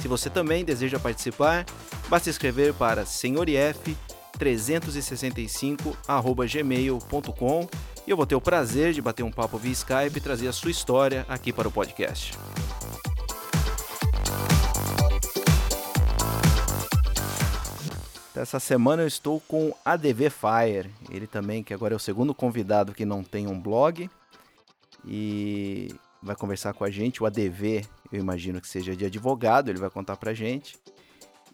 Se você também deseja participar, basta escrever para senhorif365@gmail.com e eu vou ter o prazer de bater um papo via Skype e trazer a sua história aqui para o podcast. Essa semana eu estou com ADV Fire, ele também que agora é o segundo convidado que não tem um blog e vai conversar com a gente. O ADV, eu imagino que seja de advogado, ele vai contar pra gente.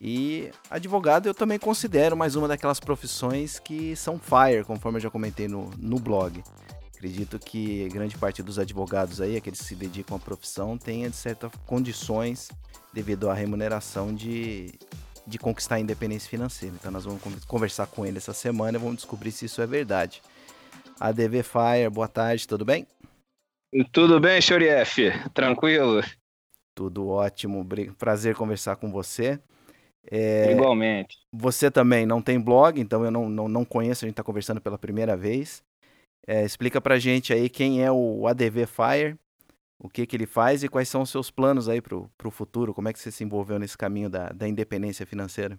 E advogado eu também considero mais uma daquelas profissões que são fire, conforme eu já comentei no, no blog. Acredito que grande parte dos advogados aí, aqueles que se dedicam à profissão, tenha de certas condições devido à remuneração de, de conquistar a independência financeira. Então nós vamos conversar com ele essa semana e vamos descobrir se isso é verdade. ADV Fire, boa tarde, tudo bem? Tudo bem, F? Tranquilo? Tudo ótimo, prazer conversar com você. É, Igualmente. Você também não tem blog, então eu não, não, não conheço, a gente está conversando pela primeira vez. É, explica pra gente aí quem é o ADV Fire o que, que ele faz e quais são os seus planos aí para o futuro? Como é que você se envolveu nesse caminho da, da independência financeira?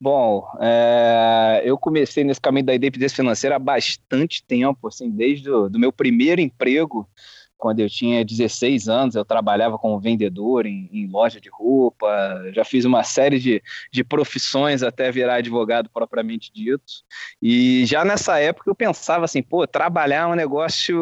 Bom, é, eu comecei nesse caminho da independência financeira há bastante tempo, assim, desde o do meu primeiro emprego, quando eu tinha 16 anos, eu trabalhava como vendedor em, em, loja de roupa, já fiz uma série de, de profissões até virar advogado propriamente dito. E já nessa época eu pensava assim, pô, trabalhar é um negócio.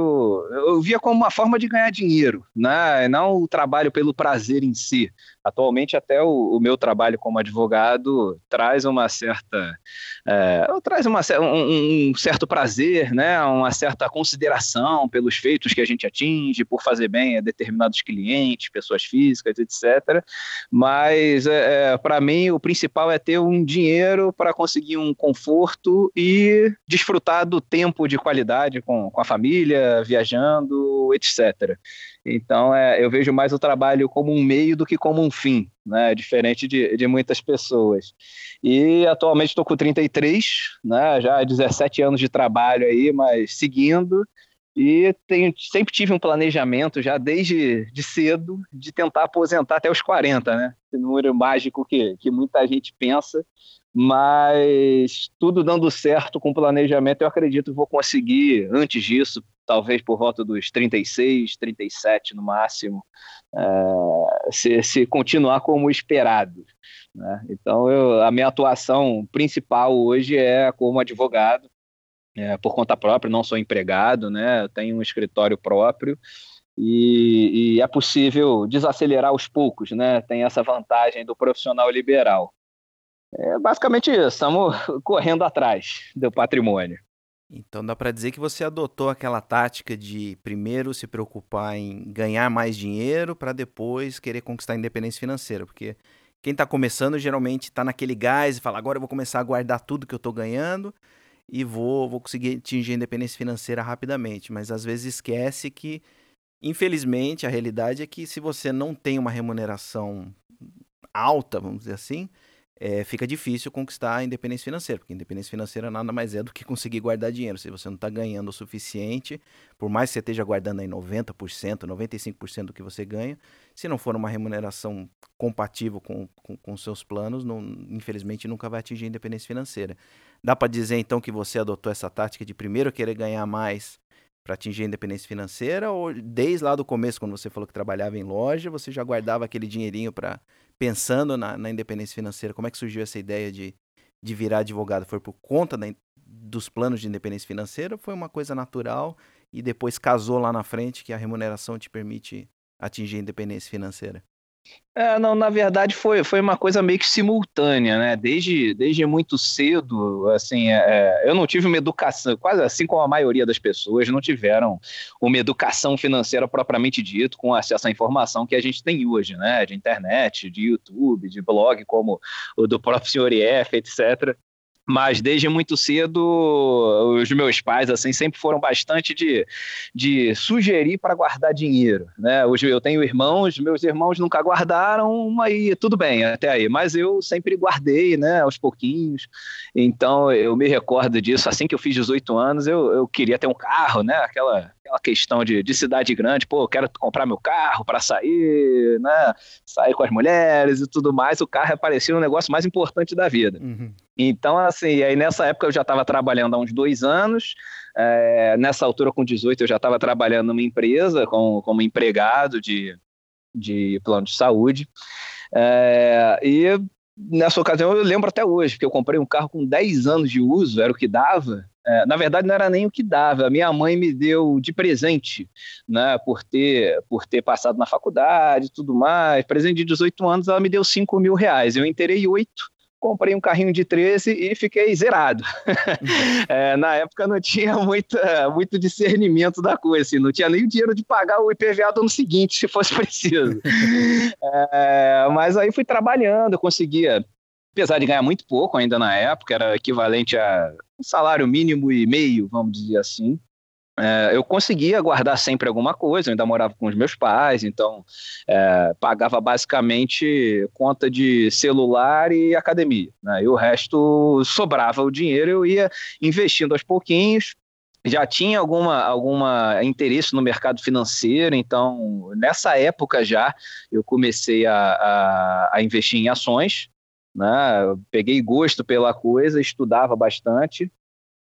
Eu via como uma forma de ganhar dinheiro, né? não o trabalho pelo prazer em si. Atualmente, até o, o meu trabalho como advogado traz uma certa. É, traz uma, um, um certo prazer, né? uma certa consideração pelos feitos que a gente atinge por fazer bem a determinados clientes, pessoas físicas, etc. Mas, é, é para mim, o principal é ter um dinheiro para conseguir um conforto e desfrutar do tempo de qualidade com, com a família, viajando, etc. Então, é, eu vejo mais o trabalho como um meio do que como um fim, né? diferente de, de muitas pessoas. E atualmente estou com 33, né? já 17 anos de trabalho aí, mas seguindo e tenho, sempre tive um planejamento já desde de cedo de tentar aposentar até os 40, né? Esse número mágico que, que muita gente pensa, mas tudo dando certo com planejamento, eu acredito que vou conseguir antes disso, talvez por volta dos 36, 37 no máximo, é, se, se continuar como esperado. Né? Então, eu, a minha atuação principal hoje é como advogado, é, por conta própria, não sou empregado, né? Tenho um escritório próprio e, e, é possível desacelerar aos poucos, né? Tem essa vantagem do profissional liberal. É basicamente isso, estamos correndo atrás do patrimônio. Então dá para dizer que você adotou aquela tática de primeiro se preocupar em ganhar mais dinheiro para depois querer conquistar a independência financeira, porque quem está começando geralmente está naquele gás e fala agora eu vou começar a guardar tudo que eu estou ganhando e vou, vou conseguir atingir a independência financeira rapidamente. Mas às vezes esquece que, infelizmente, a realidade é que se você não tem uma remuneração alta, vamos dizer assim, é, fica difícil conquistar a independência financeira, porque independência financeira nada mais é do que conseguir guardar dinheiro. Se você não está ganhando o suficiente, por mais que você esteja guardando aí 90%, 95% do que você ganha, se não for uma remuneração compatível com, com, com seus planos, não, infelizmente nunca vai atingir a independência financeira. Dá para dizer então que você adotou essa tática de primeiro querer ganhar mais para atingir a independência financeira ou desde lá do começo, quando você falou que trabalhava em loja, você já guardava aquele dinheirinho para pensando na, na, independência financeira? Como é que surgiu essa ideia de, de virar advogado? Foi por conta da, dos planos de independência financeira foi uma coisa natural e depois casou lá na frente que a remuneração te permite atingir a independência financeira? É, não, na verdade foi, foi uma coisa meio que simultânea, né? Desde, desde muito cedo, assim, é, é, eu não tive uma educação, quase assim como a maioria das pessoas, não tiveram uma educação financeira propriamente dito, com acesso à informação que a gente tem hoje, né? De internet, de YouTube, de blog como o do próprio senhor IF, etc mas desde muito cedo os meus pais assim sempre foram bastante de, de sugerir para guardar dinheiro né? Eu tenho irmãos meus irmãos nunca guardaram aí tudo bem até aí. Mas eu sempre guardei né aos pouquinhos. Então eu me recordo disso. Assim que eu fiz 18 anos eu, eu queria ter um carro né? Aquela aquela questão de, de cidade grande, pô, quero comprar meu carro para sair, né? Sair com as mulheres e tudo mais. O carro aparecia um negócio mais importante da vida. Uhum. Então, assim, aí nessa época eu já estava trabalhando há uns dois anos. É, nessa altura, com 18, eu já estava trabalhando numa empresa como, como empregado de, de plano de saúde. É, e nessa ocasião eu lembro até hoje, porque eu comprei um carro com 10 anos de uso, era o que dava. É, na verdade, não era nem o que dava. A minha mãe me deu de presente, né, por ter, por ter passado na faculdade e tudo mais. Presente de 18 anos, ela me deu 5 mil reais. Eu inteirei 8 comprei um carrinho de 13 e fiquei zerado. é, na época não tinha muita, muito discernimento da coisa, assim, não tinha nem o dinheiro de pagar o IPVA do ano seguinte, se fosse preciso. é, mas aí fui trabalhando, eu conseguia, apesar de ganhar muito pouco ainda na época, era equivalente a salário mínimo e meio, vamos dizer assim. É, eu conseguia guardar sempre alguma coisa, eu ainda morava com os meus pais, então é, pagava basicamente conta de celular e academia. Né? E o resto sobrava o dinheiro, eu ia investindo aos pouquinhos. Já tinha alguma, alguma interesse no mercado financeiro, então nessa época já eu comecei a, a, a investir em ações. Né? peguei gosto pela coisa, estudava bastante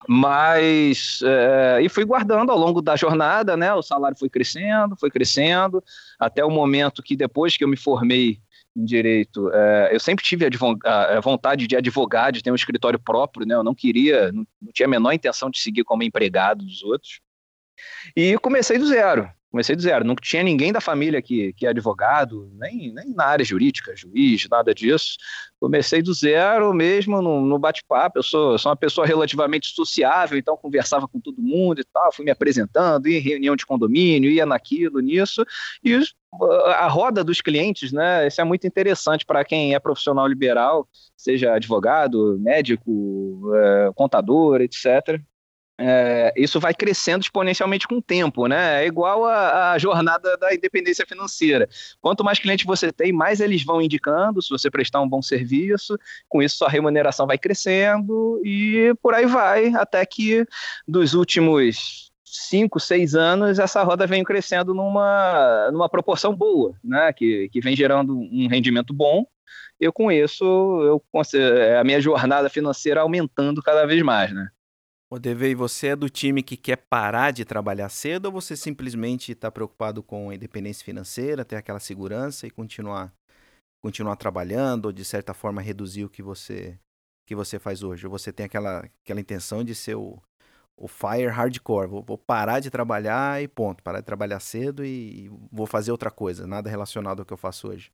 mas é, e fui guardando ao longo da jornada, né? O salário foi crescendo, foi crescendo, até o momento que depois que eu me formei em direito, é, eu sempre tive a, vontade de advogar, de ter um escritório próprio, né? Eu não queria, não, não tinha a menor intenção de seguir como empregado dos outros. E comecei do zero. Comecei do zero, não tinha ninguém da família que, que é advogado, nem, nem na área jurídica, juiz, nada disso. Comecei do zero mesmo no, no bate-papo. Eu sou, sou uma pessoa relativamente sociável, então conversava com todo mundo e tal, fui me apresentando, ia em reunião de condomínio, ia naquilo, nisso. E a roda dos clientes, né? Isso é muito interessante para quem é profissional liberal, seja advogado, médico, é, contador, etc é, isso vai crescendo exponencialmente com o tempo, né? É igual a, a, jornada da independência financeira. Quanto mais clientes você tem, mais eles vão indicando, se você prestar um bom serviço, com isso sua remuneração vai crescendo e por aí vai, até que dos últimos cinco, seis anos, essa roda vem crescendo numa, numa proporção boa, né? Que, que vem gerando um rendimento bom. Eu com isso, eu a minha jornada financeira aumentando cada vez mais, né? O Devei, você é do time que quer parar de trabalhar cedo ou você simplesmente está preocupado com a independência financeira, ter aquela segurança e continuar continuar trabalhando ou de certa forma reduzir o que você que você faz hoje? Ou você tem aquela aquela intenção de ser o, o fire hardcore, vou, vou parar de trabalhar e ponto, parar de trabalhar cedo e vou fazer outra coisa, nada relacionado ao que eu faço hoje?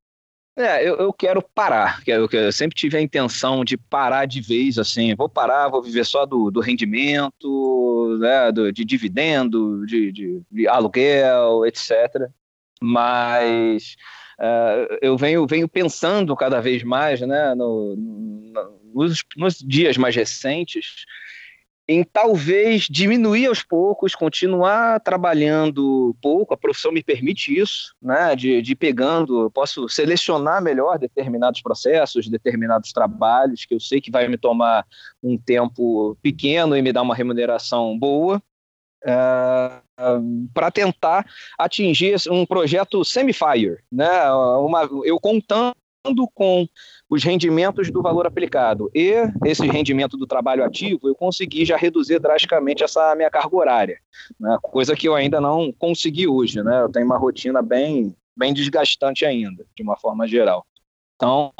É, eu, eu quero parar. Eu, eu, sempre tive a intenção de parar de vez, assim, vou parar, vou viver só do, do rendimento, né, do, de dividendo, de, de, de, aluguel, etc. Mas uh, eu venho, venho pensando cada vez mais, né, no, no, nos, nos dias mais recentes, em talvez diminuir aos poucos, continuar trabalhando pouco, a profissão me permite isso, né, de, de pegando, posso selecionar melhor determinados processos, determinados trabalhos, que eu sei que vai me tomar um tempo pequeno e me dar uma remuneração boa, uh, eh, para tentar atingir um projeto semi-fire, né, uma, eu contando com os rendimentos do valor aplicado e esse rendimento do trabalho ativo, eu consegui já reduzir drasticamente essa minha carga horária, né? coisa que eu ainda não consegui hoje. Né? Eu tenho uma rotina bem, bem desgastante ainda, de uma forma geral. Então,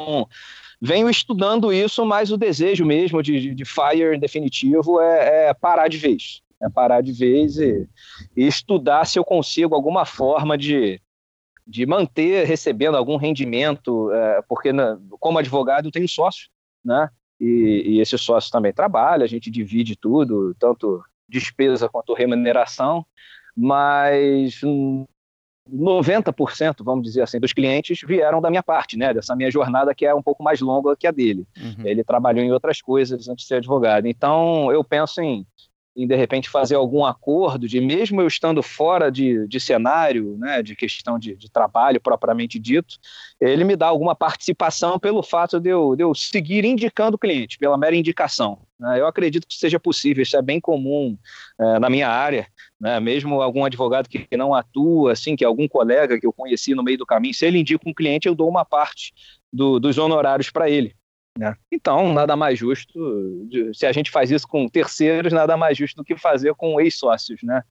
venho estudando isso, mas o desejo mesmo de, de FIRE definitivo é, é parar de vez. É parar de vez e, e estudar se eu consigo alguma forma de de manter recebendo algum rendimento, é, porque na, como advogado eu tenho sócio, né? E, e esse sócio também trabalha, a gente divide tudo, tanto despesa quanto remuneração, mas 90%, vamos dizer assim, dos clientes vieram da minha parte, né? Dessa minha jornada que é um pouco mais longa que a dele. Uhum. Ele trabalhou em outras coisas antes de ser advogado. Então, eu penso em em de repente fazer algum acordo de mesmo eu estando fora de, de cenário, né, de questão de, de trabalho propriamente dito, ele me dá alguma participação pelo fato de eu, de eu seguir indicando o cliente, pela mera indicação. Né? Eu acredito que seja possível, isso é bem comum é, na minha área, né? mesmo algum advogado que não atua, assim, que algum colega que eu conheci no meio do caminho, se ele indica um cliente, eu dou uma parte do, dos honorários para ele. Né? Então, nada mais justo, se a gente faz isso com terceiros, nada mais justo do que fazer com ex-sócios. Né?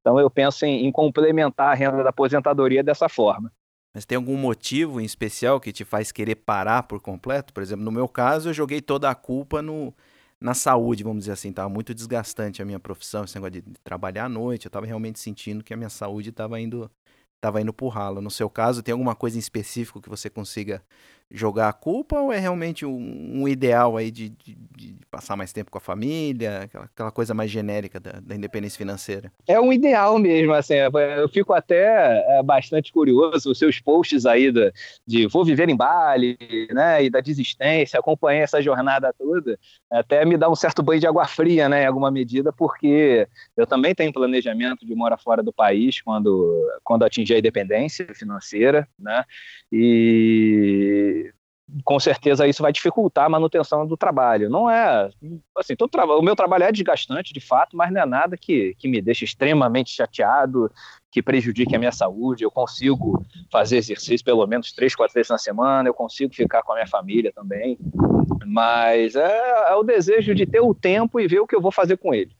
Então, eu penso em, em complementar a renda da aposentadoria dessa forma. Mas tem algum motivo em especial que te faz querer parar por completo? Por exemplo, no meu caso, eu joguei toda a culpa no, na saúde, vamos dizer assim. Estava muito desgastante a minha profissão, esse negócio de trabalhar à noite. Eu estava realmente sentindo que a minha saúde estava indo, tava indo por ralo. No seu caso, tem alguma coisa em específico que você consiga jogar a culpa ou é realmente um, um ideal aí de, de, de, passar mais tempo com a família, aquela, aquela coisa mais genérica da, da, independência financeira? É um ideal mesmo, assim, é, eu fico até é, bastante curioso, os seus posts aí do, de vou viver em Bali, né, e da desistência, acompanhei essa jornada toda, até me dá um certo banho de água fria, né, em alguma medida, porque eu também tenho planejamento de morar fora do país quando, quando atingir a independência financeira, né, e com certeza isso vai dificultar a manutenção do trabalho. Não é assim, todo o meu trabalho é desgastante de fato, mas não é nada que, que me deixe extremamente chateado, que prejudique a minha saúde. Eu consigo fazer exercício pelo menos três, quatro vezes na semana, eu consigo ficar com a minha família também. Mas é, é o desejo de ter o tempo e ver o que eu vou fazer com ele.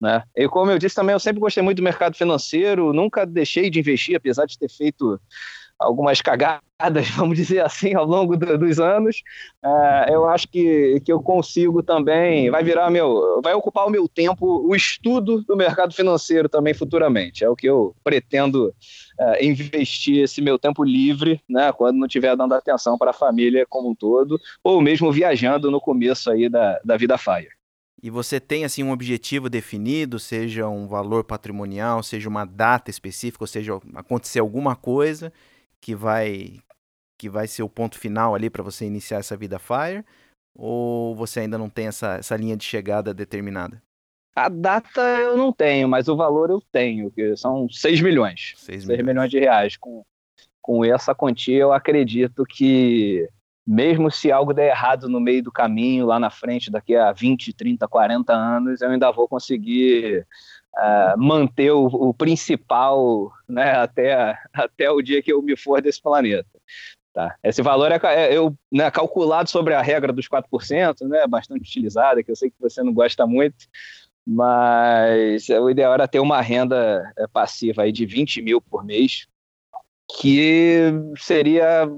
Né? E como eu disse também, eu sempre gostei muito do mercado financeiro, nunca deixei de investir, apesar de ter feito algumas cagadas, vamos dizer assim, ao longo do, dos anos, uh, eu acho que, que eu consigo também, vai virar meu, vai ocupar o meu tempo o estudo do mercado financeiro também futuramente. É o que eu pretendo uh, investir esse meu tempo livre, né, quando não estiver dando atenção para a família como um todo, ou mesmo viajando no começo aí da, da vida Fire. E você tem assim um objetivo definido, seja um valor patrimonial, seja uma data específica, ou seja, acontecer alguma coisa que vai que vai ser o ponto final ali para você iniciar essa vida Fire? Ou você ainda não tem essa, essa linha de chegada determinada? A data eu não tenho, mas o valor eu tenho, que são 6 milhões. 6 milhões. 6 milhões de reais. Com, com essa quantia, eu acredito que, mesmo se algo der errado no meio do caminho, lá na frente, daqui a 20, 30, 40 anos, eu ainda vou conseguir uh, manter o, o, principal né, até, até o dia que eu me for desse planeta. Tá? Esse valor é, é eu, né, calculado sobre a regra dos 4%, né, bastante utilizada, que eu sei que você não gosta muito, mas o ideal era ter uma renda é, passiva aí de 20 mil por mês, que seria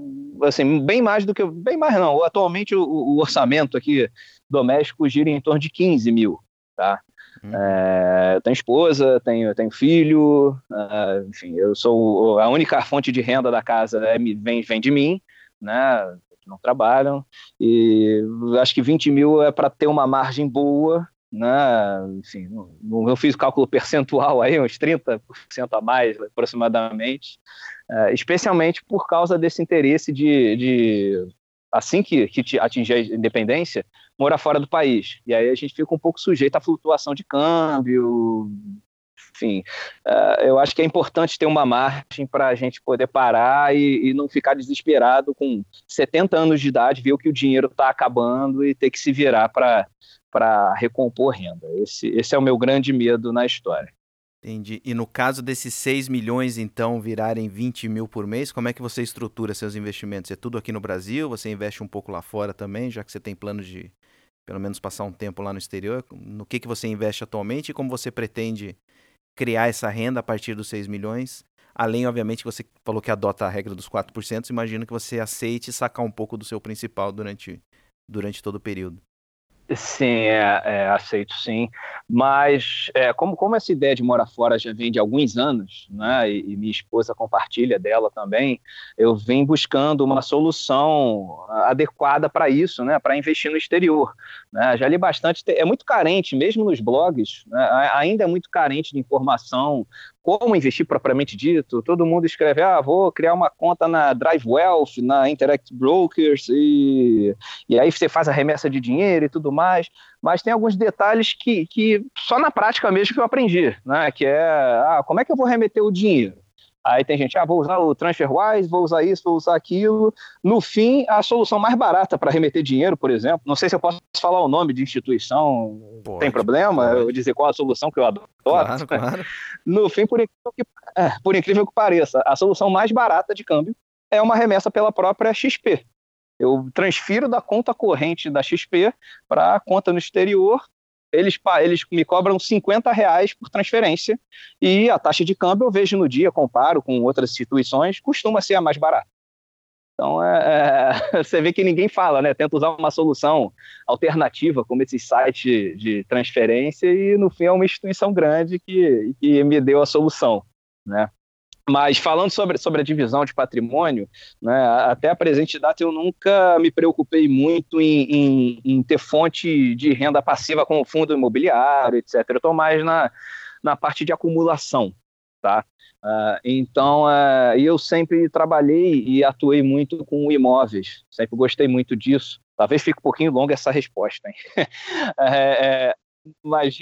assim bem mais do que bem mais não atualmente o, o orçamento aqui doméstico gira em torno de 15 mil tá Uhum. É, eu tenho esposa, tenho, tenho filho, uh, enfim, eu sou a única fonte de renda da casa é, vem, vem de mim, né? Não trabalham, e acho que 20 mil é para ter uma margem boa, né? Enfim, eu fiz o cálculo percentual aí, uns 30% a mais aproximadamente, uh, especialmente por causa desse interesse de, de assim que, que atingir a independência, morar fora do país. E aí a gente fica um pouco sujeito à flutuação de câmbio. Enfim, uh, eu acho que é importante ter uma margem para a gente poder parar e, e, não ficar desesperado com 70 anos de idade, ver que o dinheiro está acabando e ter que se virar para recompor renda. Esse, esse é o meu grande medo na história. Entendi. E no caso desses 6 milhões, então, virarem 20 mil por mês, como é que você estrutura seus investimentos? É tudo aqui no Brasil? Você investe um pouco lá fora também, já que você tem planos de pelo menos passar um tempo lá no exterior? No que, que você investe atualmente e como você pretende criar essa renda a partir dos 6 milhões? Além, obviamente, que você falou que adota a regra dos 4%, imagino que você aceite sacar um pouco do seu principal durante, durante todo o período. Sim, é, é, aceito sim. Mas é, como, como essa ideia de morar fora já vem de alguns anos, né, e, e minha esposa compartilha dela também, eu venho buscando uma solução adequada para isso, né, para investir no exterior. Né? Já li bastante, é muito carente, mesmo nos blogs, né, ainda é muito carente de informação como investir propriamente dito. Todo mundo escreve, ah, vou criar uma conta na Drive Wealth, na Interact Brokers, e, e aí você faz a remessa de dinheiro e tudo mais. Mas tem alguns detalhes que, que só na prática mesmo que eu aprendi, né? Que é, ah, como é que eu vou remeter o dinheiro? Aí tem gente, ah, vou usar o TransferWise, vou usar isso, vou usar aquilo. No fim, a solução mais barata para remeter dinheiro, por exemplo, não sei se eu posso falar o nome de instituição, pode, tem problema pode. eu dizer qual a solução que eu adoro. Claro, claro. No fim, por incrível, que, é, por incrível que pareça, a solução mais barata de câmbio é uma remessa pela própria XP. Eu transfiro da conta corrente da XP para a conta no exterior eles, eles me cobram 50 reais por transferência e a taxa de câmbio eu vejo no dia, comparo com outras instituições, costuma ser a mais barata. Então, é, é, você vê que ninguém fala, né? Tenta usar uma solução alternativa, como esse site de transferência, e no fim é uma instituição grande que, que me deu a solução, né? Mas falando sobre, sobre a divisão de patrimônio, né, até a presente data eu nunca me preocupei muito em, em, em ter fonte de renda passiva como fundo imobiliário, etc. Eu estou mais na, na parte de acumulação. Tá? Uh, então, uh, eu sempre trabalhei e atuei muito com imóveis, sempre gostei muito disso. Talvez fique um pouquinho longa essa resposta, é, é, mas,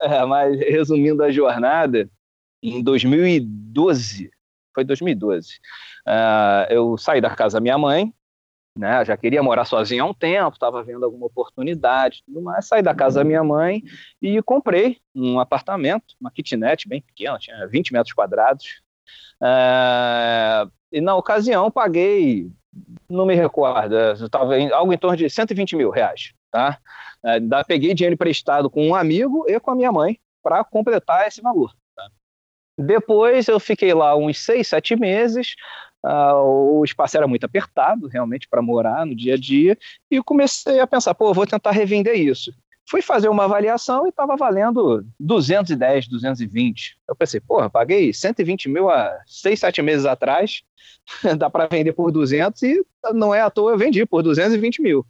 é, mas, resumindo a jornada, em 2012, foi 2012, uh, eu saí da casa da minha mãe, né, já queria morar sozinho há um tempo, estava vendo alguma oportunidade, tudo mais, saí da casa da minha mãe e comprei um apartamento, uma kitnet bem pequena, tinha 20 metros quadrados, uh, e na ocasião paguei, não me recordo, estava algo em torno de 120 mil reais, tá? Uh, peguei dinheiro emprestado com um amigo e com a minha mãe para completar esse valor. Depois eu fiquei lá uns seis, sete meses. Uh, o espaço era muito apertado, realmente, para morar no dia a dia. E comecei a pensar, pô, vou tentar revender isso. Fui fazer uma avaliação e estava valendo 210, 220. Eu pensei, porra, paguei 120 mil há seis, sete meses atrás, dá para vender por 200 e não é à toa eu vendi por 220 mil.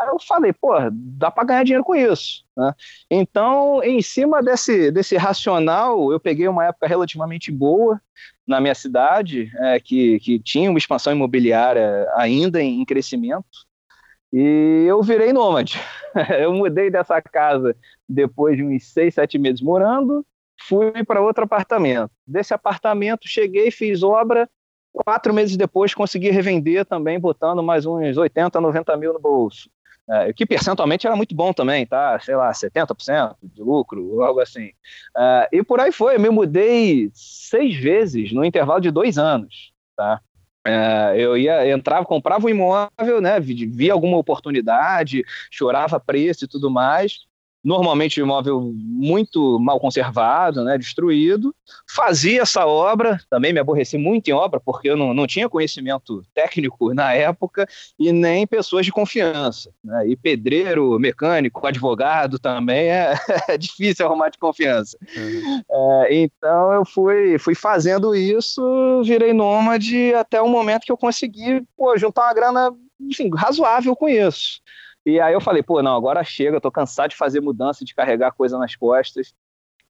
Aí eu falei, pô, dá para ganhar dinheiro com isso. Né? Então, em cima desse, desse racional, eu peguei uma época relativamente boa na minha cidade, é, que, que tinha uma expansão imobiliária ainda em, em crescimento, e eu virei nômade. eu mudei dessa casa depois de uns seis, sete meses morando, fui para outro apartamento. Desse apartamento, cheguei, fiz obra, quatro meses depois consegui revender também, botando mais uns 80, 90 mil no bolso. É, que percentualmente era muito bom também, tá? Sei lá, 70% de lucro, algo assim. É, e por aí foi, eu me mudei seis vezes no intervalo de dois anos, tá? É, eu ia, entrava, comprava um imóvel, né? Via alguma oportunidade, chorava preço e tudo mais, normalmente um imóvel muito mal conservado, né, destruído. Fazia essa obra, também me aborreci muito em obra, porque eu não, não tinha conhecimento técnico na época e nem pessoas de confiança. Né? E pedreiro, mecânico, advogado também é, é difícil arrumar de confiança. Uhum. É, então eu fui, fui fazendo isso, virei nômade até o momento que eu consegui pô, juntar uma grana enfim, razoável com isso. E aí eu falei, pô, não, agora chega, eu tô cansado de fazer mudança, de carregar coisa nas costas.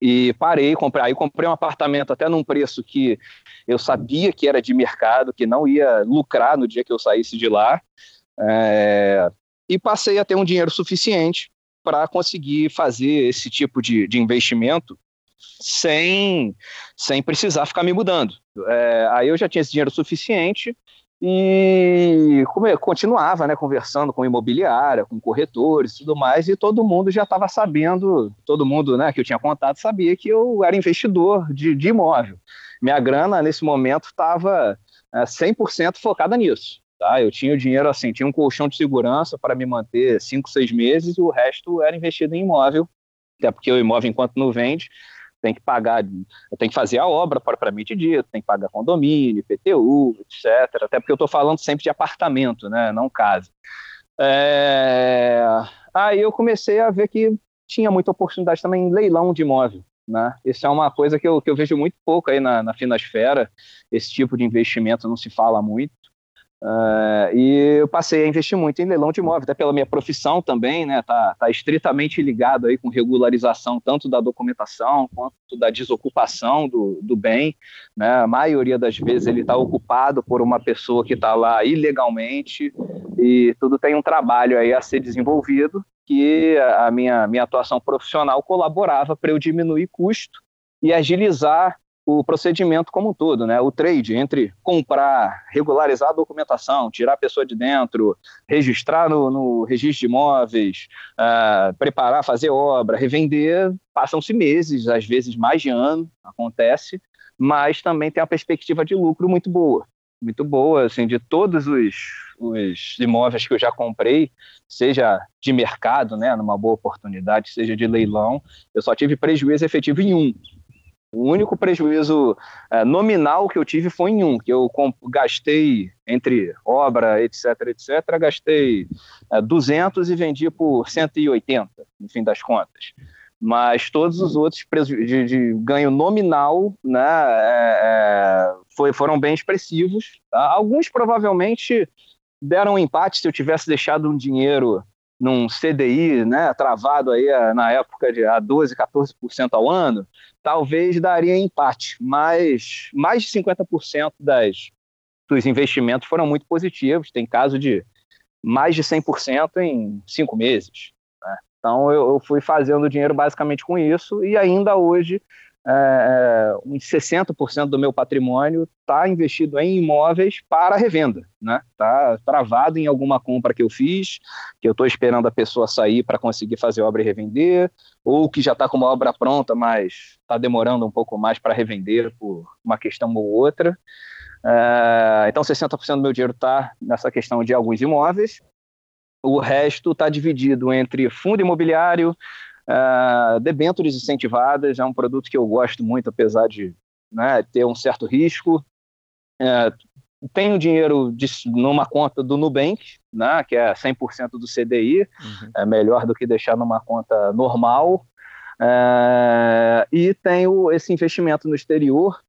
E parei, comprei, aí comprei um apartamento até num preço que eu sabia que era de mercado, que não ia lucrar no dia que eu saísse de lá. É, e passei a ter um dinheiro suficiente para conseguir fazer esse tipo de, de investimento sem, sem precisar ficar me mudando. É, aí eu já tinha esse dinheiro suficiente e continuava né, conversando com imobiliária, com corretores tudo mais, e todo mundo já estava sabendo, todo mundo né, que eu tinha contato sabia que eu era investidor de, de imóvel. Minha grana, nesse momento, estava é, 100% focada nisso. Tá? Eu tinha o dinheiro assim, tinha um colchão de segurança para me manter 5, 6 meses, e o resto era investido em imóvel, até porque o imóvel, enquanto não vende, tem que pagar, tem que fazer a obra propriamente dito, tem que pagar condomínio, IPTU, etc. Até porque eu estou falando sempre de apartamento, né, não casa. É... Aí eu comecei a ver que tinha muita oportunidade também em leilão de imóvel. Né? Isso é uma coisa que eu, que eu vejo muito pouco aí na, na Finasfera, esse tipo de investimento não se fala muito. Uh, e eu passei a investir muito em leilão de imóvel, até pela minha profissão também, né? Tá, tá estritamente ligado aí com regularização tanto da documentação quanto da desocupação do, do bem. Né? A maioria das vezes ele está ocupado por uma pessoa que está lá ilegalmente e tudo tem um trabalho aí a ser desenvolvido que a minha, minha atuação profissional colaborava para eu diminuir custo e agilizar o procedimento como um todo, né? O trade entre comprar, regularizar a documentação, tirar a pessoa de dentro, registrar no, no registro de imóveis, uh, preparar, fazer obra, revender, passam-se meses, às vezes mais de ano, acontece, mas também tem uma perspectiva de lucro muito boa, muito boa, assim, de todos os, os imóveis que eu já comprei, seja de mercado, né, numa boa oportunidade, seja de leilão, eu só tive prejuízo efetivo em um, o único prejuízo é, nominal que eu tive foi em um, que eu gastei entre obra, etc, etc, gastei é, 200 e vendi por 180, no fim das contas. Mas todos os outros de, de ganho nominal né, é, foi, foram bem expressivos. Tá? Alguns provavelmente deram um empate se eu tivesse deixado um dinheiro num CDI, né, travado aí eh, na época de a 12, 14% ao ano, talvez daria empate, mas mais de 50% das, dos investimentos foram muito positivos. Tem caso de mais de 100% em cinco meses. Né? Então eu, eu fui fazendo dinheiro basicamente com isso e ainda hoje é uns 60% do meu patrimônio está investido em imóveis para revenda, né? Está travado em alguma compra que eu fiz, que eu estou esperando a pessoa sair para conseguir fazer obra e revender, ou que já está com uma obra pronta, mas está demorando um pouco mais para revender por uma questão ou outra. É, então, 60% do meu dinheiro está nessa questão de alguns imóveis. O resto está dividido entre fundo imobiliário, Uh, debêntures incentivadas é um produto que eu gosto muito, apesar de né, ter um certo risco. Uh, tenho dinheiro de, numa conta do Nubank, né, que é 100% do CDI, uhum. é melhor do que deixar numa conta normal. Uh, e tenho esse investimento no exterior,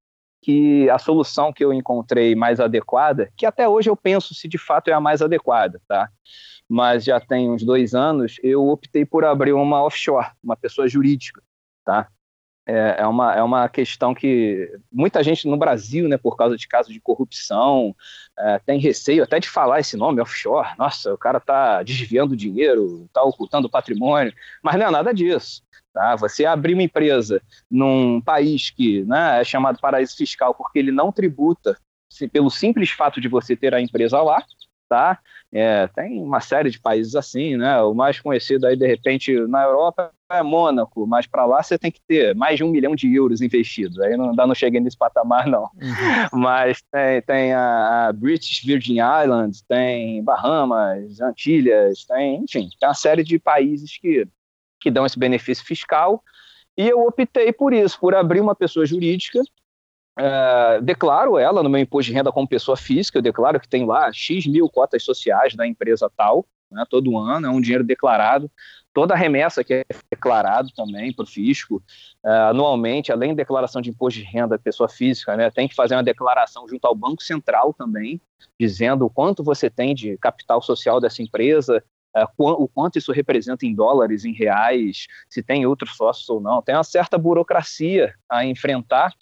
que a solução que eu encontrei mais adequada, que até hoje eu penso se de fato é a mais adequada, tá? mas já tem uns dois anos, eu optei por abrir uma offshore, uma pessoa jurídica, tá? É, é, uma, é uma questão que muita gente no Brasil, né, por causa de casos de corrupção, é, tem receio até de falar esse nome, offshore. Nossa, o cara está desviando dinheiro, está ocultando patrimônio, mas não é nada disso. Tá? Você abrir uma empresa num país que né, é chamado paraíso fiscal porque ele não tributa se, pelo simples fato de você ter a empresa lá, tá? É, tem uma série de países assim, né? O mais conhecido aí, de repente, na Europa é Mônaco, mas para lá você tem que ter mais de um milhão de euros investidos. Aí não, não cheguei nesse patamar, não. Uhum. Mas tem, tem a, British Virgin Islands, tem Bahamas, Antilhas, tem, enfim, tem uma série de países que, que dão esse benefício fiscal. E eu optei por isso, por abrir uma pessoa jurídica Uh, declaro ela no meu imposto de renda como pessoa física, eu declaro que tem lá X mil cotas sociais da empresa tal, né, todo ano, é um dinheiro declarado. Toda remessa que é declarado também para o fisco, uh, anualmente, além da declaração de imposto de renda da pessoa física, né, tem que fazer uma declaração junto ao Banco Central também, dizendo o quanto você tem de capital social dessa empresa, o quanto isso representa em dólares, em reais, se tem outros sócios ou não. Tem uma certa burocracia a enfrentar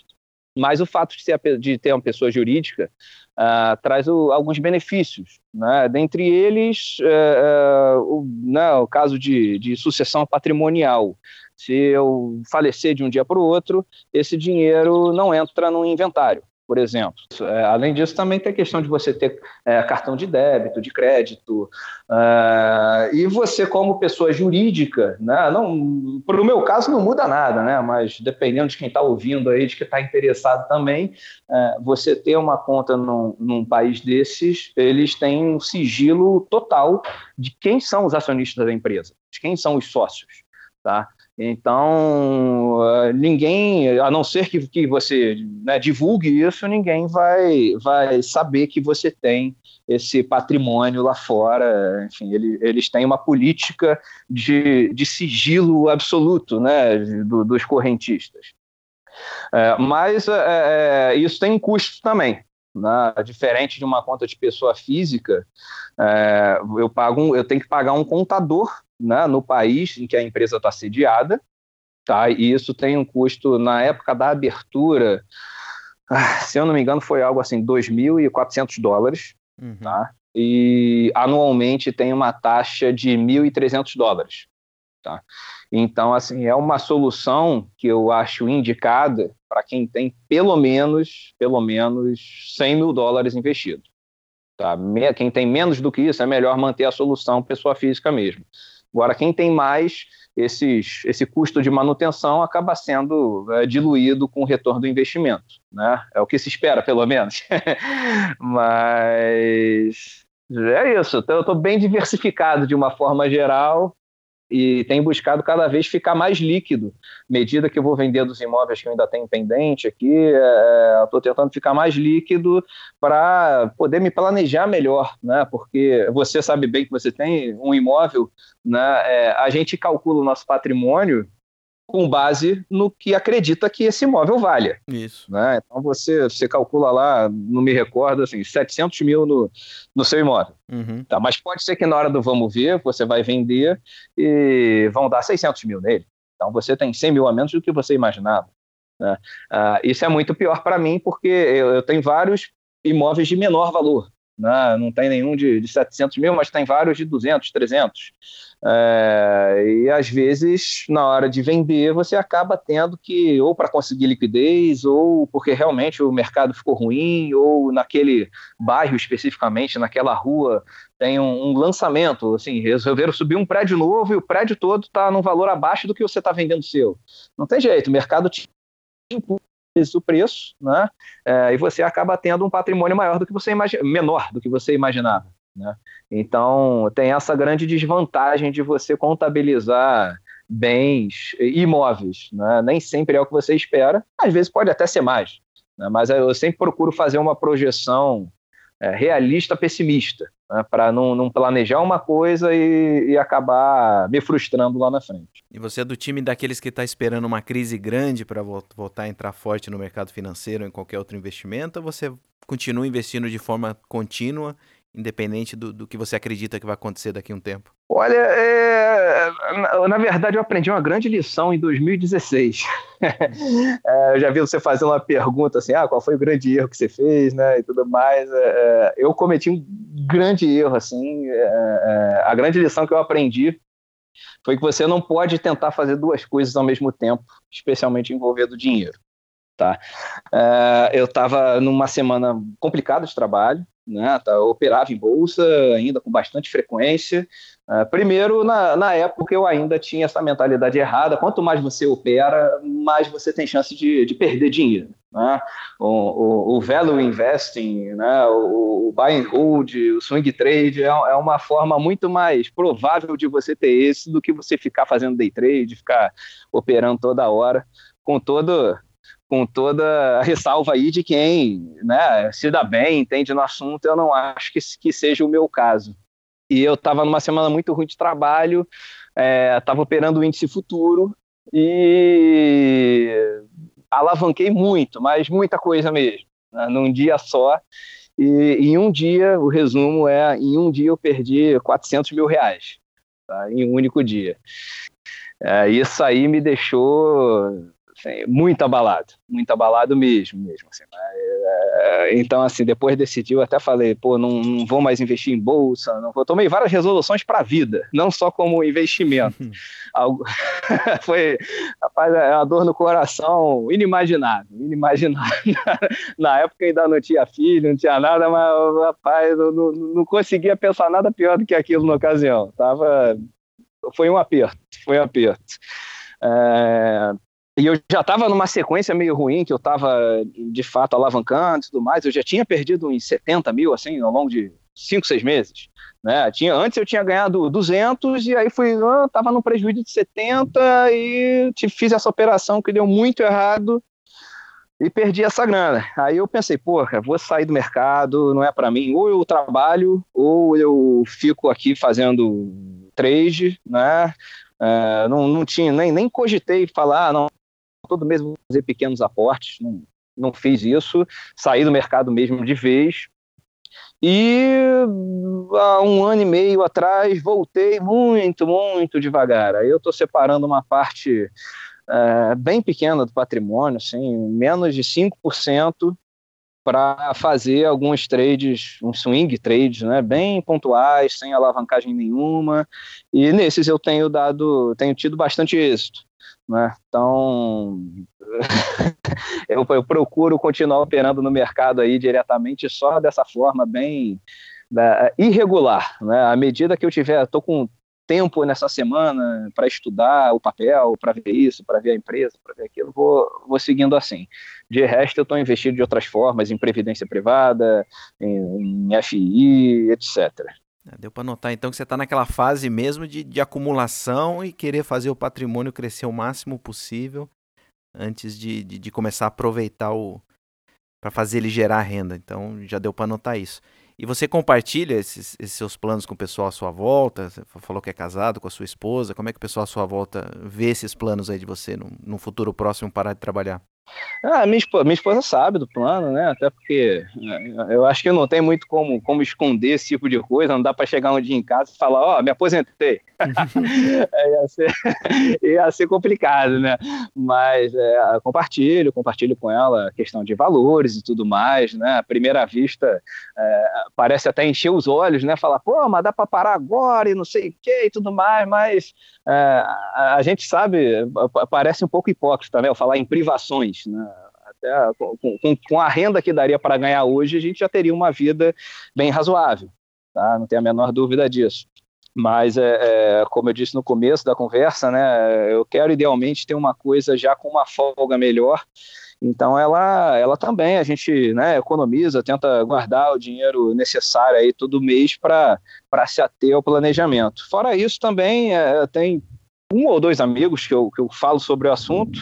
mas o fato de, ser, de ter uma pessoa jurídica uh, traz o, alguns benefícios. Né? Dentre eles, uh, uh, o, né, o caso de, de sucessão patrimonial. Se eu falecer de um dia para o outro, esse dinheiro não entra no inventário por exemplo. É, além disso, também tem a questão de você ter é, cartão de débito, de crédito, uh, e você, como pessoa jurídica, né, não, para o meu caso não muda nada, né, mas dependendo de quem está ouvindo aí, de que está interessado também, uh, você ter uma conta num, num país desses, eles têm um sigilo total de quem são os acionistas da empresa, de quem são os sócios. Tá? Então, uh, ninguém, a não ser que, que você né, divulgue isso, ninguém vai, vai saber que você tem esse patrimônio lá fora. Enfim, ele, eles têm uma política de, de sigilo absoluto né, do, dos correntistas. É, mas é, é isso tem um custo também. Né? Diferente de uma conta de pessoa física, é, eu, pago um, eu tenho que pagar um contador né, no país em que a empresa está sediada, tá? e isso tem um custo, na época da abertura, ah, se eu não me engano, foi algo assim, 2.400 dólares, uhum. tá? e anualmente tem uma taxa de 1.300 dólares. Tá? Então, assim, é uma solução que eu acho indicada para quem tem pelo menos, pelo menos 100 mil dólares investidos. Tá? Quem tem menos do que isso, é melhor manter a solução pessoa física mesmo. Agora, quem tem mais, esses, esse custo de manutenção acaba sendo é, diluído com o retorno do investimento. Né? É o que se espera, pelo menos. Mas é isso. Então, eu estou bem diversificado de uma forma geral e tem buscado cada vez ficar mais líquido. Medida que eu vou vender dos imóveis que eu ainda tenho pendente aqui, é, estou tentando ficar mais líquido para poder me planejar melhor, né? Porque você sabe bem que você tem um imóvel, né? É, a gente calcula o nosso patrimônio com base no que acredita que esse imóvel valha. Isso. Né? Então você, você calcula lá, não me recordo, assim, 700 mil no, no seu imóvel. Uhum. Tá, mas pode ser que na hora do vamos ver, você vai vender e vão dar 600 mil nele. Então você tem 100 mil a menos do que você imaginava. Né? Ah, isso é muito pior para mim porque eu, eu tenho vários imóveis de menor valor. Né? Não tem nenhum de, de 700 mil, mas tem vários de 200, 300. É, e às vezes, na hora de vender, você acaba tendo que, ou para conseguir liquidez, ou porque realmente o mercado ficou ruim, ou naquele bairro especificamente, naquela rua, tem um, um lançamento. Assim, resolveram subir um prédio novo e o prédio todo está num valor abaixo do que você está vendendo seu. Não tem jeito, o mercado te o preço, né? É, e você acaba tendo um patrimônio maior do que você imagina, menor do que você imaginava. Né? Então, tem essa grande desvantagem de você contabilizar bens imóveis. Né? Nem sempre é o que você espera, às vezes pode até ser mais. Né? Mas eu sempre procuro fazer uma projeção é, realista pessimista, né? para não, não, planejar uma coisa e, e, acabar me frustrando lá na frente. E você é do time daqueles que está esperando uma crise grande para voltar a entrar forte no mercado financeiro ou em qualquer outro investimento, ou você continua investindo de forma contínua independente do, do que você acredita que vai acontecer daqui a um tempo? Olha, é, na, na, verdade eu aprendi uma grande lição em 2016. é, eu já vi você fazer uma pergunta assim, ah, qual foi o grande erro que você fez, né, e tudo mais. É, é eu cometi um grande erro, assim, é, é, a grande lição que eu aprendi foi que você não pode tentar fazer duas coisas ao mesmo tempo, especialmente envolvendo dinheiro. Tá? eu estava numa semana complicada de trabalho, né, tá, operava em bolsa ainda com bastante frequência. Uh, primeiro, na, na época eu ainda tinha essa mentalidade errada: quanto mais você opera, mais você tem chance de, de perder dinheiro. Né? O, o, o, value investing, né? o, o buy and hold, o swing trade é, é uma forma muito mais provável de você ter esse do que você ficar fazendo day trade, ficar operando toda hora, com todo com toda a ressalva aí de quem né, se dá bem, entende no assunto, eu não acho que, que seja o meu caso. E eu estava numa semana muito ruim de trabalho, estava é, operando o índice futuro e alavanquei muito, mas muita coisa mesmo, né, num dia só. E em um dia, o resumo é, em um dia eu perdi 400 mil reais, tá, em um único dia. É, isso aí me deixou assim, muito abalado, muito abalado mesmo, mesmo. Assim, é, então, assim, depois decidiu, até falei, pô, não, não, vou mais investir em bolsa, não vou. Tomei várias resoluções para a vida, não só como investimento. Algo... Foi, rapaz, é uma dor no coração inimaginável, inimaginável. Na época ainda não tinha filho, não tinha nada, mas, rapaz, eu não, não conseguia pensar nada pior do que aquilo na ocasião. Tava, foi um aperto, foi um aperto. É, e eu já estava numa sequência meio ruim, que eu estava de fato alavancando e tudo mais. Eu já tinha perdido uns 70 mil, assim, ao longo de cinco, seis meses. Né? Tinha, antes eu tinha ganhado 200 e aí fui, ah, tava num prejuízo de 70 e te, fiz essa operação que deu muito errado e perdi essa grana. Aí eu pensei, porra, vou sair do mercado, não é para mim. Ou eu trabalho, ou eu fico aqui fazendo trade, né? É, não, não tinha, nem, nem cogitei falar, ah, não, todo mês vou fazer pequenos aportes, não, não fiz isso, saí do mercado mesmo de vez. E há um ano e meio atrás voltei muito, muito devagar. Aí eu estou separando uma parte é, bem pequena do patrimônio, assim, menos de 5% para fazer alguns trades, um swing trades, né, bem pontuais, sem alavancagem nenhuma, e nesses eu tenho dado, tenho tido bastante êxito, né, então eu, eu, procuro continuar operando no mercado aí diretamente só dessa forma bem da, irregular, né, à medida que eu tiver, estou com tempo nessa semana para estudar o papel, para ver isso, para ver a empresa, para ver aquilo, vou, vou seguindo assim. De resto, eu estou investido de outras formas, em previdência privada, em, em FI, etc. É, deu para notar então que você está naquela fase mesmo de, de acumulação e querer fazer o patrimônio crescer o máximo possível antes de, de, de começar a aproveitar o para fazer ele gerar renda. Então já deu para notar isso. E você compartilha esses, esses, seus planos com o pessoal à sua volta? Você falou que é casado com a sua esposa. Como é que o pessoal à sua volta vê esses planos aí de você no, no futuro próximo parar de trabalhar? Ah, minha, esposa, minha esposa sabe do plano, né? Até porque é, eu acho que não tem muito como, como esconder esse tipo de coisa. Não dá para chegar um dia em casa e falar: Ó, oh, me aposentei. é, ia, ser, ia ser complicado, né? Mas é, compartilho, compartilho com ela a questão de valores e tudo mais, né? À primeira vista, é, parece até encher os olhos, né? Falar, pô, mas dá para parar agora e não sei o que e tudo mais, mas é, a, a gente sabe, parece um pouco hipócrita, né? Eu falar em privações né? Até com, com, com a renda que daria para ganhar hoje, a gente já teria uma vida bem razoável, tá? Não tem a menor dúvida disso. Mas, é, é, como eu disse no começo da conversa, né, eu quero idealmente ter uma coisa já com uma folga melhor. Então, ela, ela também, a gente né, economiza, tenta guardar o dinheiro necessário aí todo mês para se ater ao planejamento. Fora isso, também é, tem um ou dois amigos que eu, que eu falo sobre o assunto,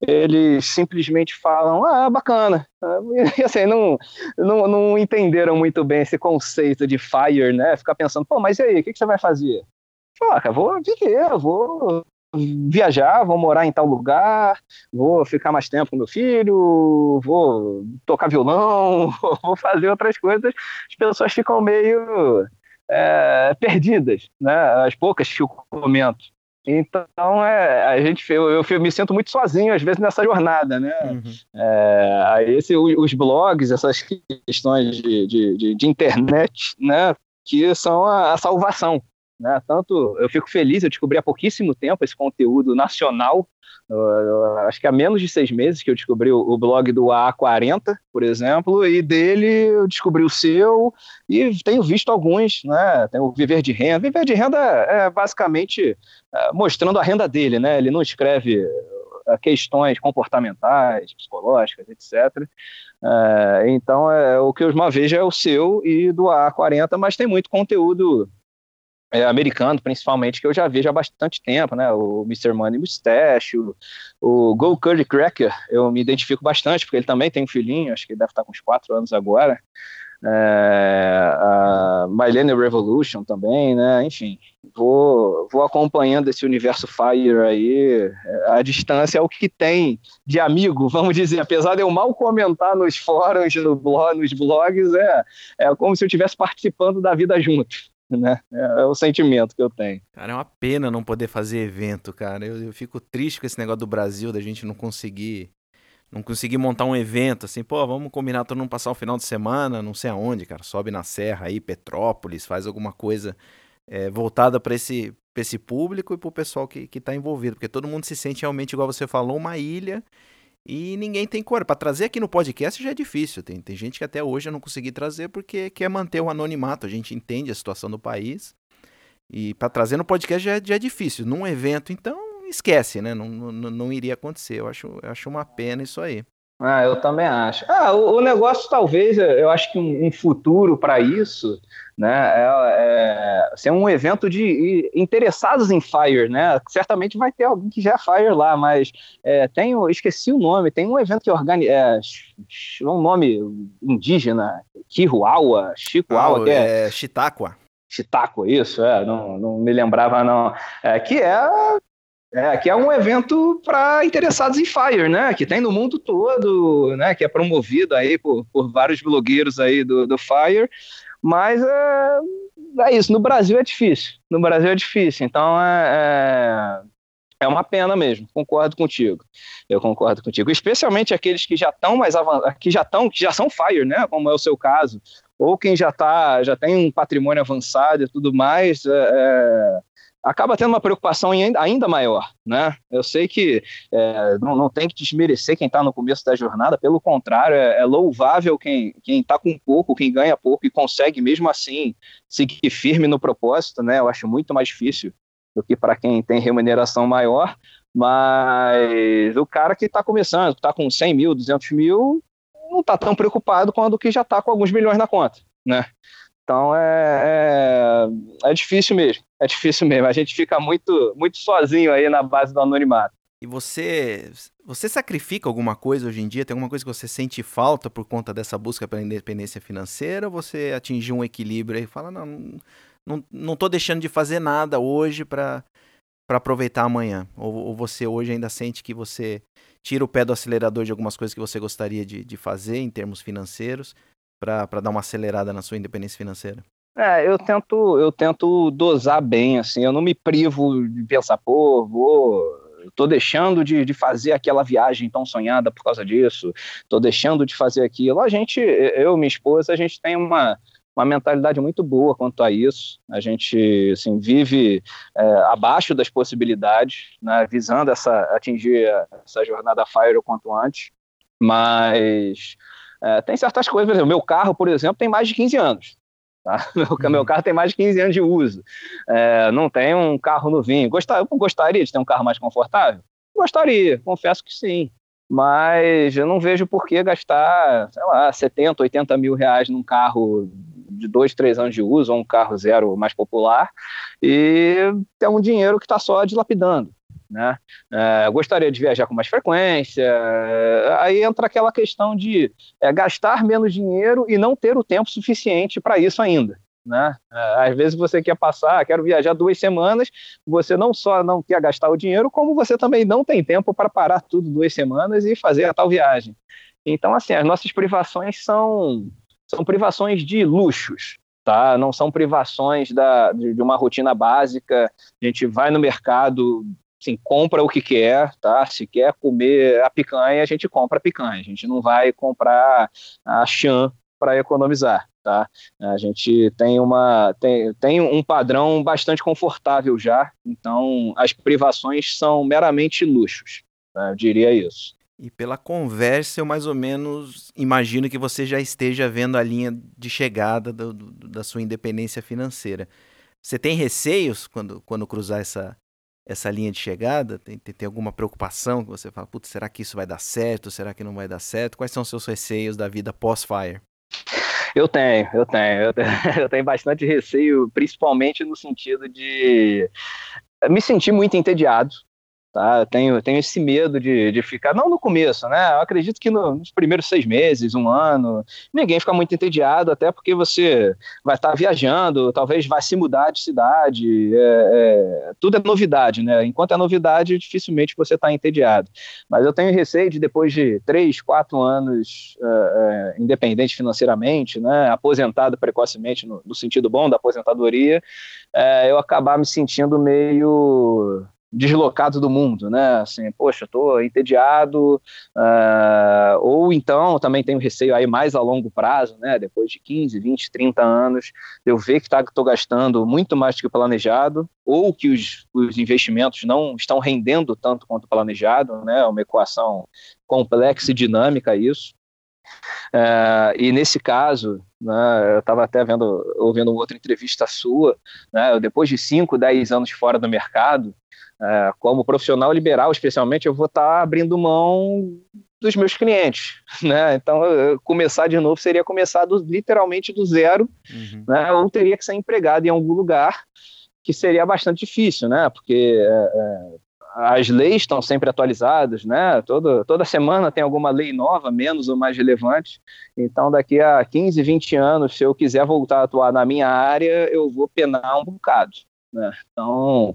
eles simplesmente falam, ah, bacana. E assim, não, não, não entenderam muito bem esse conceito de FIRE, né? Ficar pensando, pô, mas e aí, o que, que você vai fazer? Fala, cara, vou viver, vou viajar, vou morar em tal lugar, vou ficar mais tempo com meu filho, vou tocar violão, vou fazer outras coisas. As pessoas ficam meio é, perdidas, né? As poucas que eu comento. Então, é, a gente, eu, eu, me sinto muito sozinho, às vezes, nessa jornada, né? Uhum. É, aí esse, os blogs, essas questões de, de, de, de internet, né? Que são a, a salvação, né? Tanto eu fico feliz, eu descobri há pouquíssimo tempo esse conteúdo nacional. Acho que há menos de seis meses que eu descobri o, o, blog do A40, por exemplo, e dele eu descobri o seu e tenho visto alguns, né? Tem o Viver de Renda. Viver de Renda é basicamente é, mostrando a renda dele, né? Ele não escreve é, questões comportamentais, psicológicas, etc. É, então, é, o que eu mais vejo é o seu e do A40, mas tem muito conteúdo é, americano, principalmente, que eu já vejo há bastante tempo, né? O Mr. Money Mustache, o, o Go Curly Cracker, eu me identifico bastante, porque ele também tem um filhinho, acho que ele deve estar com uns 4 anos agora. É, a Millennium Revolution também, né? Enfim, vou, vou acompanhando esse universo Fire aí. A distância é o que tem de amigo, vamos dizer. Apesar de eu mal comentar nos fóruns, no blog, nos blogs, é, é como se eu estivesse participando da vida junto né? É, é, o sentimento que eu tenho. Cara, é uma pena não poder fazer evento, cara. Eu, eu fico triste com esse negócio do Brasil, da gente não conseguir não conseguir montar um evento assim, pô, vamos combinar todo mundo passar o final de semana, não sei aonde, cara, sobe na serra aí, Petrópolis, faz alguma coisa é, voltada para esse, esse público e para o pessoal que, que tá envolvido, porque todo mundo se sente realmente, igual você falou, uma ilha e ninguém tem cor. Para trazer aqui no podcast já é difícil. Tem, tem gente que até hoje eu não consegui trazer porque quer manter o anonimato. A gente entende a situação do país. E para trazer no podcast já é, já é difícil. Num evento, então, esquece, né? Não, não, não iria acontecer. Eu acho, eu acho uma pena isso aí. Ah, eu também acho. Ah, o, o negócio talvez, eu acho que um, um futuro para isso, né, é, é ser um evento de interessados em Fire, né? Certamente vai ter alguém que já é Fire lá, mas é, tem, esqueci o nome, tem um evento que organiza, é, um nome indígena, Kihuawa, Chihuahua, ah, é, é Chitaqua. Chitaco, isso, é, não, não me lembrava não, é, que é é, que é um evento para interessados em Fire, né? Que tem no mundo todo, né? Que é promovido aí por, por vários blogueiros aí do, do Fire, mas é, é isso. No Brasil é difícil. No Brasil é difícil. Então é, é, é uma pena mesmo. Concordo contigo. Eu concordo contigo. Especialmente aqueles que já estão mais avançados, que já estão, que já são Fire, né? Como é o seu caso. Ou quem já tá, já tem um patrimônio avançado e tudo mais. É, é acaba tendo uma preocupação ainda maior, né? Eu sei que é, não, não, tem que desmerecer quem está no começo da jornada, pelo contrário, é, é louvável quem está com pouco, quem ganha pouco e consegue mesmo assim seguir firme no propósito, né? Eu acho muito mais difícil do que para quem tem remuneração maior, mas o cara que está começando, está com 100 mil, 200 mil, não está tão preocupado quanto o que já está com alguns milhões na conta, né? Então é, é, é, difícil mesmo, é difícil mesmo. A gente fica muito, muito sozinho aí na base do anonimato. E você, você sacrifica alguma coisa hoje em dia? Tem alguma coisa que você sente falta por conta dessa busca pela independência financeira? Ou você atingiu um equilíbrio e fala, não, não, não tô deixando de fazer nada hoje para para aproveitar amanhã? Ou, ou, você hoje ainda sente que você tira o pé do acelerador de algumas coisas que você gostaria de, de fazer em termos financeiros para dar uma acelerada na sua independência financeira? É, eu tento, eu tento dosar bem, assim, eu não me privo de pensar, pô, vou tô deixando de, de fazer aquela viagem tão sonhada por causa disso, tô deixando de fazer aquilo. A gente, eu minha esposa, a gente tem uma, uma mentalidade muito boa quanto a isso. A gente assim, vive é, abaixo das possibilidades, né, visando essa, atingir essa jornada Fire o quanto antes, mas é, tem certas coisas, por exemplo, meu carro, por exemplo, tem mais de 15 anos. Tá? Meu, uhum. meu carro tem mais de 15 anos de uso. É, não tem um carro novinho. Gostar, eu gostaria de ter um carro mais confortável? Gostaria, confesso que sim. Mas eu não vejo por que gastar, sei lá, 70, 80 mil reais num carro de dois, três anos de uso, ou um carro zero mais popular, e ter um dinheiro que está só dilapidando. Né? É, gostaria de viajar com mais frequência. É, aí entra aquela questão de é, gastar menos dinheiro e não ter o tempo suficiente para isso ainda. Né? É, às vezes você quer passar, quero viajar duas semanas, você não só não quer gastar o dinheiro, como você também não tem tempo para parar tudo duas semanas e fazer a tal viagem. Então, assim, as nossas privações são, são privações de luxos, tá? Não são privações da, de, de, uma rotina básica. A gente vai no mercado, assim, compra o que quer, tá? Se quer comer a picanha, a gente compra a picanha. A gente não vai comprar a chã para economizar, tá? A gente tem uma tem, tem um padrão bastante confortável já, então as privações são meramente luxos, tá? eu diria isso. E pela conversa, eu mais ou menos imagino que você já esteja vendo a linha de chegada do, do, da sua independência financeira. Você tem receios quando, quando cruzar essa, essa linha de chegada? Tem, tem, tem, alguma preocupação que você fala, putz, será que isso vai dar certo? Será que não vai dar certo? Quais são os seus receios da vida pós-fire? Eu tenho, eu tenho, eu tenho, eu tenho bastante receio, principalmente no sentido de me sentir muito entediado, Tá? Eu tenho, eu tenho esse medo de, de ficar, não no começo, né? Eu acredito que no, nos primeiros seis meses, um ano, ninguém fica muito entediado, até porque você vai estar viajando, talvez vai se mudar de cidade, é, é, tudo é novidade, né? Enquanto é novidade, dificilmente você está entediado. Mas eu tenho receio de depois de três, quatro anos é, é, independente financeiramente, né? Aposentado precocemente, no, no sentido bom da aposentadoria, é, eu acabar me sentindo meio deslocado do mundo, né? Assim, poxa, estou entediado, uh, ou então também tenho receio aí mais a longo prazo, né? Depois de 15, 20, 30 anos, eu ver que tá, gastando muito mais do que planejado, ou que os, os investimentos não estão rendendo tanto quanto planejado, né? É uma equação complexa e dinâmica isso. Uh, e nesse caso, né, eu estava até vendo, ouvindo outra entrevista sua, né, depois de 5, 10 anos fora do mercado, como profissional liberal, especialmente, eu vou estar tá abrindo mão dos meus clientes, né? Então, começar de novo seria começar do, literalmente do zero, uhum. né? Ou teria que ser empregado em algum lugar, que seria bastante difícil, né? Porque é, é as leis estão sempre atualizadas, né? Toda, toda semana tem alguma lei nova, menos ou mais relevante. Então, daqui a 15, 20 anos, se eu quiser voltar a atuar na minha área, eu vou penar um bocado. Né? Então,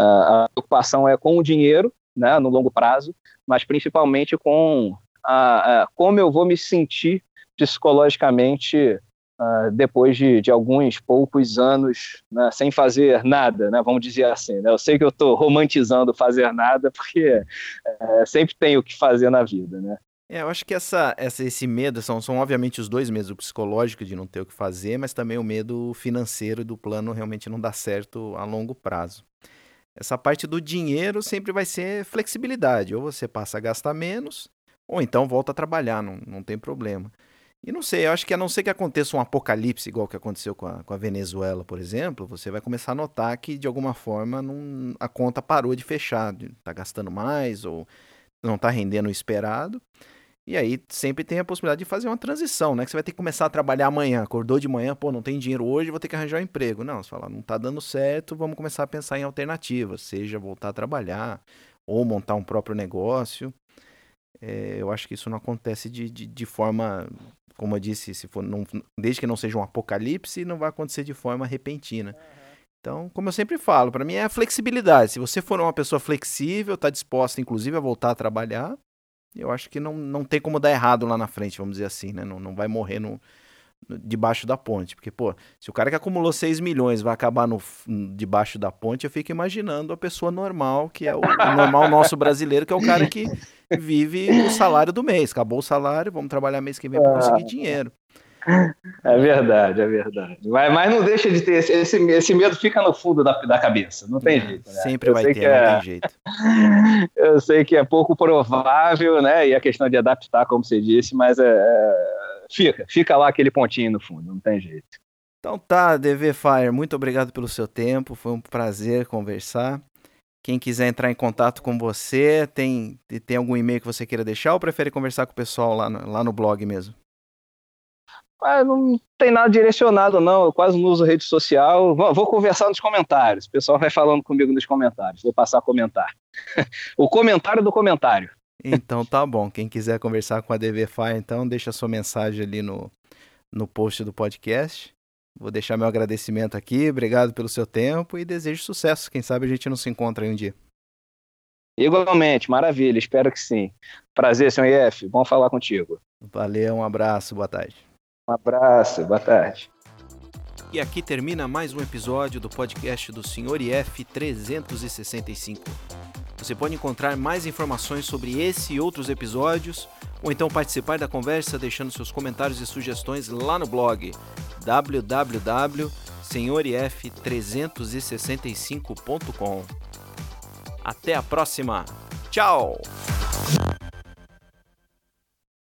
a preocupação é com o dinheiro, né, no longo prazo, mas principalmente com a, a como eu vou me sentir psicologicamente uh, depois de, de, alguns poucos anos né, sem fazer nada, né, vamos dizer assim. Né? Eu sei que eu estou romantizando fazer nada, porque uh, sempre tem o que fazer na vida. Né? É, eu acho que essa, essa, esse medo são, são obviamente os dois medos, o psicológico de não ter o que fazer, mas também o medo financeiro do plano realmente não dar certo a longo prazo. Essa parte do dinheiro sempre vai ser flexibilidade, ou você passa a gastar menos, ou então volta a trabalhar, não, não tem problema. E não sei, eu acho que a não ser que aconteça um apocalipse igual que aconteceu com a, com a Venezuela, por exemplo, você vai começar a notar que de alguma forma não, a conta parou de fechar, está gastando mais ou não está rendendo o esperado. E aí sempre tem a possibilidade de fazer uma transição, né? Que você vai ter que começar a trabalhar amanhã. Acordou de manhã, pô, não tem dinheiro hoje, vou ter que arranjar um emprego. Não, você fala, não está dando certo, vamos começar a pensar em alternativas, seja voltar a trabalhar ou montar um próprio negócio. É, eu acho que isso não acontece de, de, de forma como eu disse, se for não, desde que não seja um apocalipse, não vai acontecer de forma repentina. Então, como eu sempre falo, para mim é a flexibilidade. Se você for uma pessoa flexível, está disposta, inclusive, a voltar a trabalhar, eu acho que não, não tem como dar errado lá na frente, vamos dizer assim, né? Não, não vai morrer no, no debaixo da ponte. Porque, pô, se o cara que acumulou 6 milhões vai acabar no, debaixo da ponte, eu fico imaginando a pessoa normal, que é o, o normal nosso brasileiro, que é o cara que vive o salário do mês. Acabou o salário, vamos trabalhar mês que vem para conseguir dinheiro. É verdade, é verdade. Mas, mas não deixa de ter esse, esse, esse, medo fica no fundo da, da cabeça, não tem é, jeito. Né? Sempre Eu vai ter, é, não tem jeito. Eu sei que é pouco provável, né? E a questão de adaptar, como você disse, mas é, é, fica, fica lá aquele pontinho no fundo, não tem jeito. Então tá, DV Fire, muito obrigado pelo seu tempo, foi um prazer conversar. Quem quiser entrar em contato com você, tem, tem algum e-mail que você queira deixar ou prefere conversar com o pessoal lá no, lá no blog mesmo? Ah, não tem nada direcionado, não. Eu quase não uso rede social. Vou, conversar nos comentários. O pessoal vai falando comigo nos comentários. Vou passar a comentar. o comentário do comentário. Então tá bom. Quem quiser conversar com a DVFI, então deixa sua mensagem ali no, no post do podcast. Vou deixar meu agradecimento aqui, obrigado pelo seu tempo e desejo sucesso. Quem sabe a gente não se encontra aí um dia. Igualmente, maravilha, espero que sim. Prazer, senhor IF, bom falar contigo. Valeu, um abraço, boa tarde. Um abraço, boa tarde. E aqui termina mais um episódio do podcast do Senhor IF 365. Você pode encontrar mais informações sobre esse e outros episódios, ou então participar da conversa deixando seus comentários e sugestões lá no blog www.senhorif365.com. Até a próxima! Tchau!